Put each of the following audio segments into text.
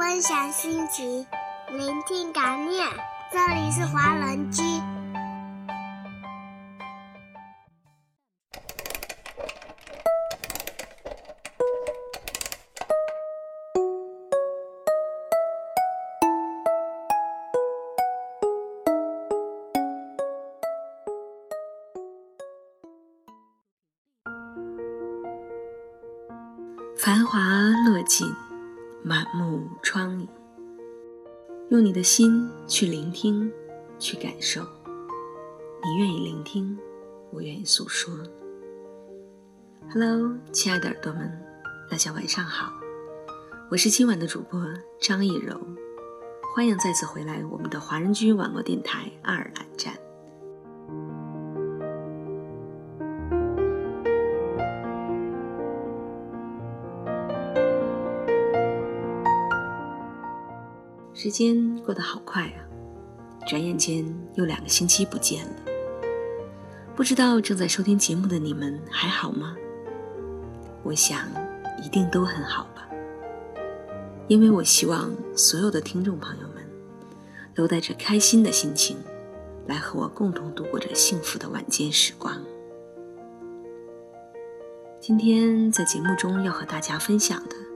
分享心情，聆听感念。这里是华人居。繁华落尽，满目疮痍。用你的心去聆听，去感受。你愿意聆听，我愿意诉说。Hello，亲爱的耳朵们，大家晚上好，我是今晚的主播张艺柔，欢迎再次回来我们的华人居网络电台爱尔兰站。时间过得好快啊，转眼间又两个星期不见了。不知道正在收听节目的你们还好吗？我想一定都很好吧，因为我希望所有的听众朋友们都带着开心的心情来和我共同度过这幸福的晚间时光。今天在节目中要和大家分享的。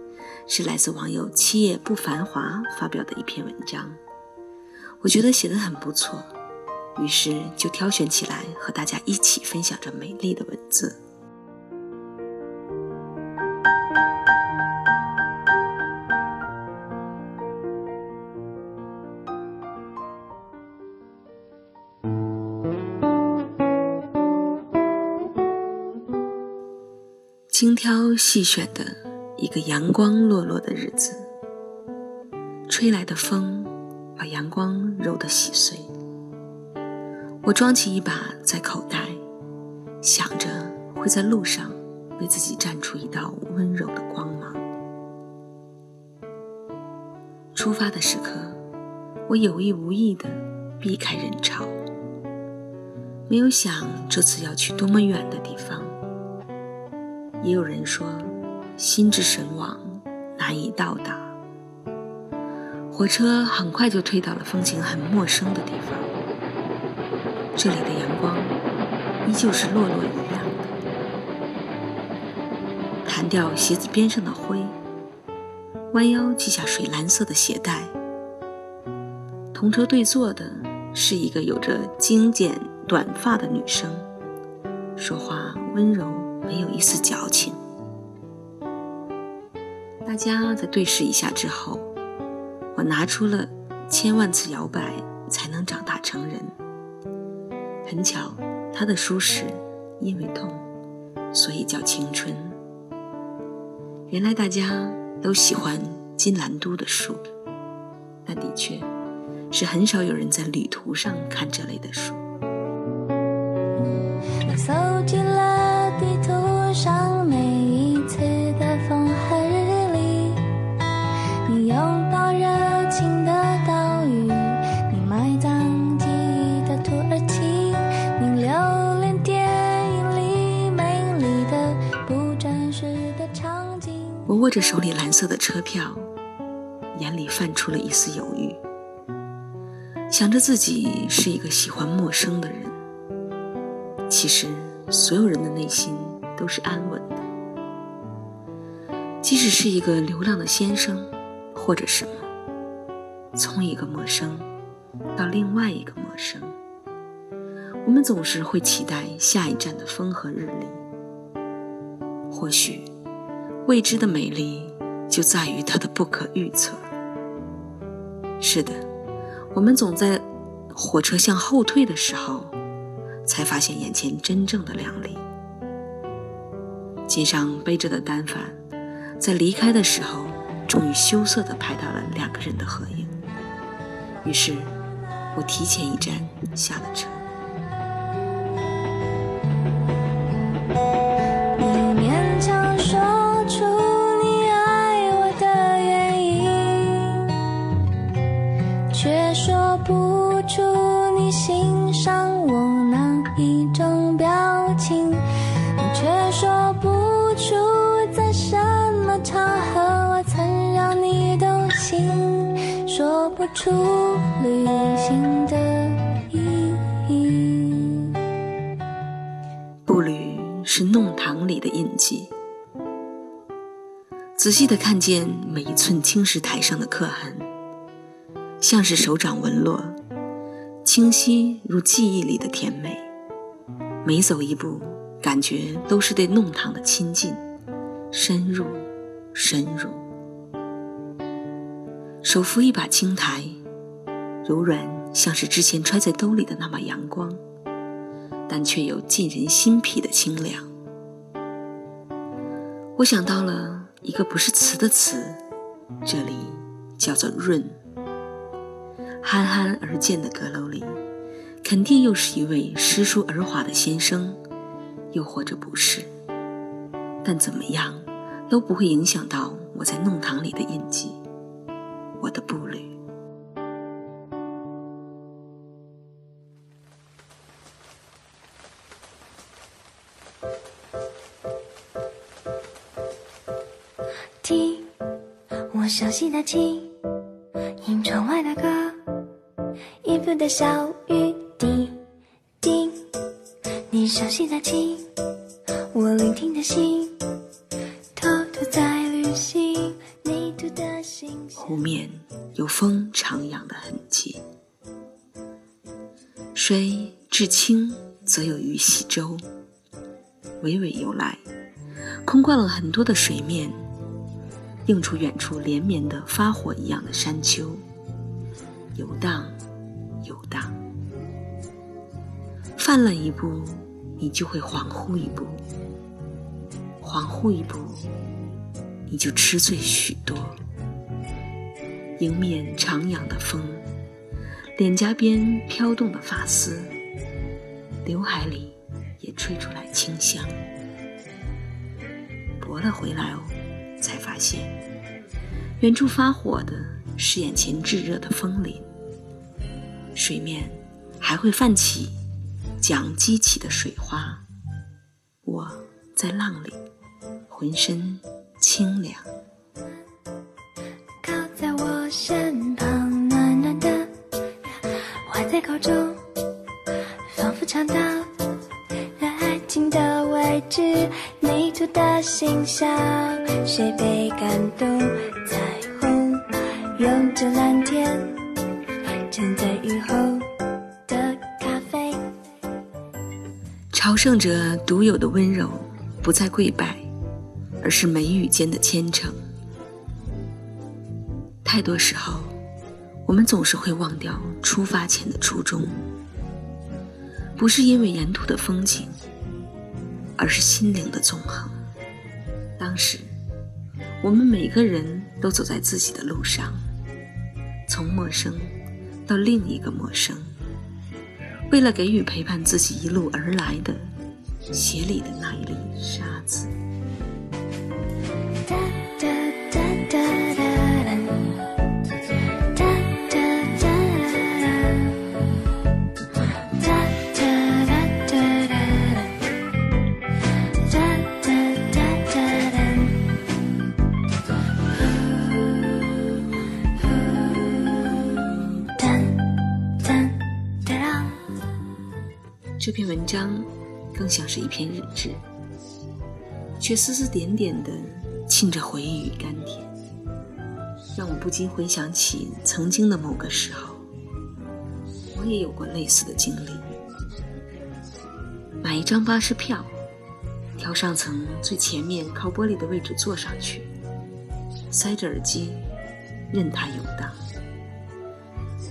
是来自网友七夜不繁华发表的一篇文章，我觉得写得很不错，于是就挑选起来和大家一起分享这美丽的文字。精挑细选的。一个阳光落落的日子，吹来的风把阳光揉得细碎。我装起一把在口袋，想着会在路上为自己绽出一道温柔的光芒。出发的时刻，我有意无意地避开人潮，没有想这次要去多么远的地方。也有人说。心之神往，难以到达。火车很快就推到了风景很陌生的地方。这里的阳光依旧是落落一样的。弹掉鞋子边上的灰，弯腰系下水蓝色的鞋带。同车对坐的是一个有着精简短发的女生，说话温柔，没有一丝矫情。大家在对视一下之后，我拿出了千万次摇摆才能长大成人。很巧，他的书是因为痛，所以叫青春。原来大家都喜欢金兰都的书，但的确是很少有人在旅途上看这类的书。握着手里蓝色的车票，眼里泛出了一丝犹豫，想着自己是一个喜欢陌生的人。其实，所有人的内心都是安稳的，即使是一个流浪的先生，或者什么，从一个陌生到另外一个陌生，我们总是会期待下一站的风和日丽。或许。未知的美丽就在于它的不可预测。是的，我们总在火车向后退的时候，才发现眼前真正的亮丽。肩上背着的单反，在离开的时候，终于羞涩地拍到了两个人的合影。于是，我提前一站下了车。不出旅行的意义。步履是弄堂里的印记，仔细的看见每一寸青石台上的刻痕，像是手掌纹络，清晰如记忆里的甜美。每走一步，感觉都是对弄堂的亲近，深入，深入。手扶一把青苔，柔软像是之前揣在兜里的那把阳光，但却有沁人心脾的清凉。我想到了一个不是词的词，这里叫做润。憨憨而健的阁楼里。肯定又是一位诗书而华的先生，又或者不是。但怎么样，都不会影响到我在弄堂里的印记，我的步履。听，我熟悉的琴，听窗外的歌，音符的小雨。你熟悉的琴，我聆听的心，舟，娓娓由来，空贯了很多的水面，映出远处连绵的发火一样的山丘，游荡，游荡，泛了一步。你就会恍惚一步，恍惚一步，你就痴醉许多。迎面徜徉的风，脸颊边飘动的发丝，刘海里吹出来清香。拨了回来哦，才发现，远处发火的是眼前炙热的风铃，水面还会泛起。桨激起的水花，我在浪里，浑身清凉。靠在我身旁，暖暖的，怀在口中，仿佛尝到情的位置，泥土的形象，谁被感动？彩虹拥着蓝天，站在雨后的咖啡。朝圣者独有的温柔，不再跪拜，而是眉宇间的虔诚。太多时候，我们总是会忘掉出发前的初衷，不是因为沿途的风景，而是心灵的纵横。当时，我们每个人都走在自己的路上，从陌生到另一个陌生。为了给予陪伴自己一路而来的鞋里的那一粒沙子。这篇文章更像是一篇日志，却丝丝点点的沁着回忆与甘甜，让我不禁回想起曾经的某个时候，我也有过类似的经历。买一张巴士票，挑上层最前面靠玻璃的位置坐上去，塞着耳机，任它游荡。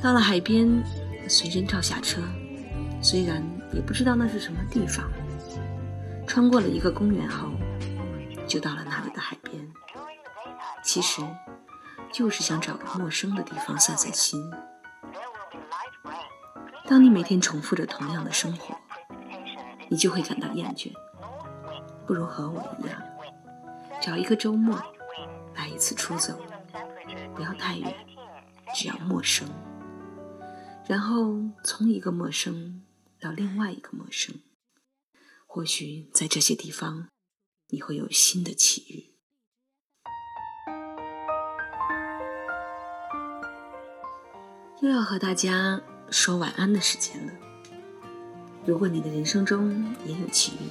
到了海边，随身照下车。虽然也不知道那是什么地方，穿过了一个公园后，就到了那里的海边。其实，就是想找个陌生的地方散散心。当你每天重复着同样的生活，你就会感到厌倦。不如和我一样，找一个周末，来一次出走，不要太远，只要陌生。然后从一个陌生。到另外一个陌生，或许在这些地方，你会有新的奇遇。又要和大家说晚安的时间了。如果你的人生中也有奇遇，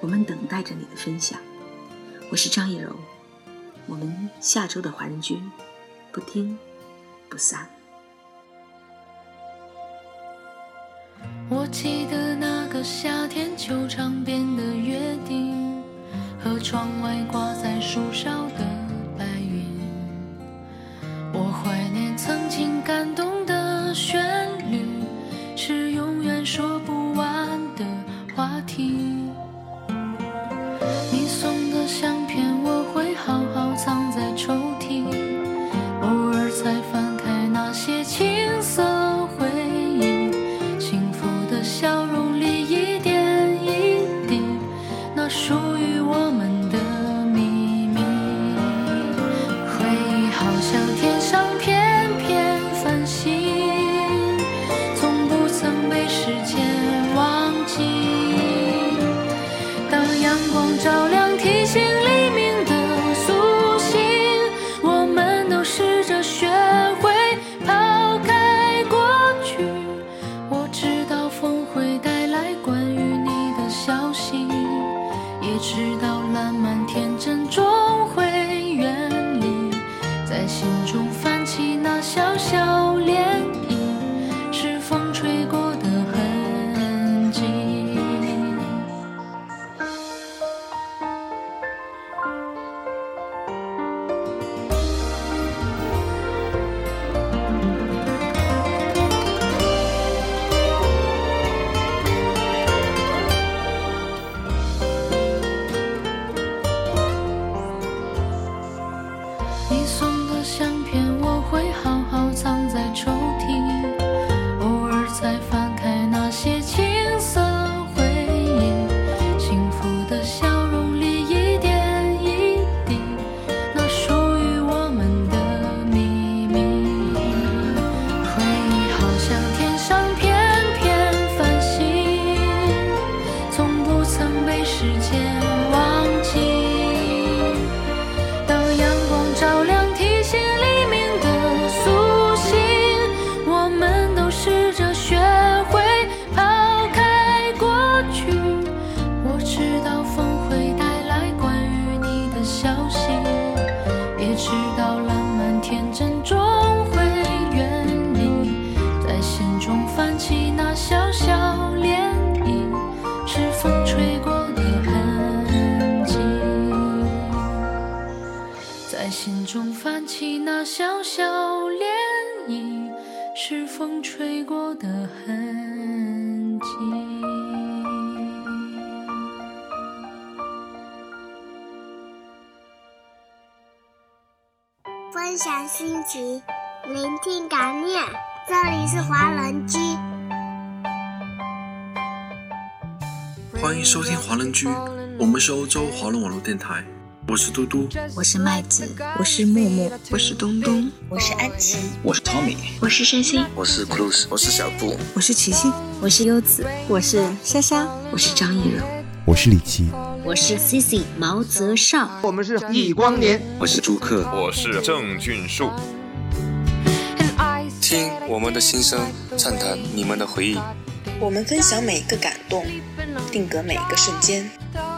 我们等待着你的分享。我是张艺柔，我们下周的华人君不听不散。我记得那个夏天，球场边的约定，和窗外挂在树梢的起那小小涟漪，是风吹过的痕迹。分享心情，聆听感念。这里是华人居。欢迎收听华人居，我们是欧洲华人网络电台，我是嘟嘟，我是麦子，我是木木，我是东东，我是安琪，我是 Tommy，我是山心，我是 Cruz，我是小布，我是琪琪，我是优子，我是莎莎，我是张艺柔，我是李琦，我是 Cici 毛泽少，我们是易光年，我是朱克，我是郑俊树。听我们的心声，畅谈你们的回忆。我们分享每一个感动，定格每一个瞬间。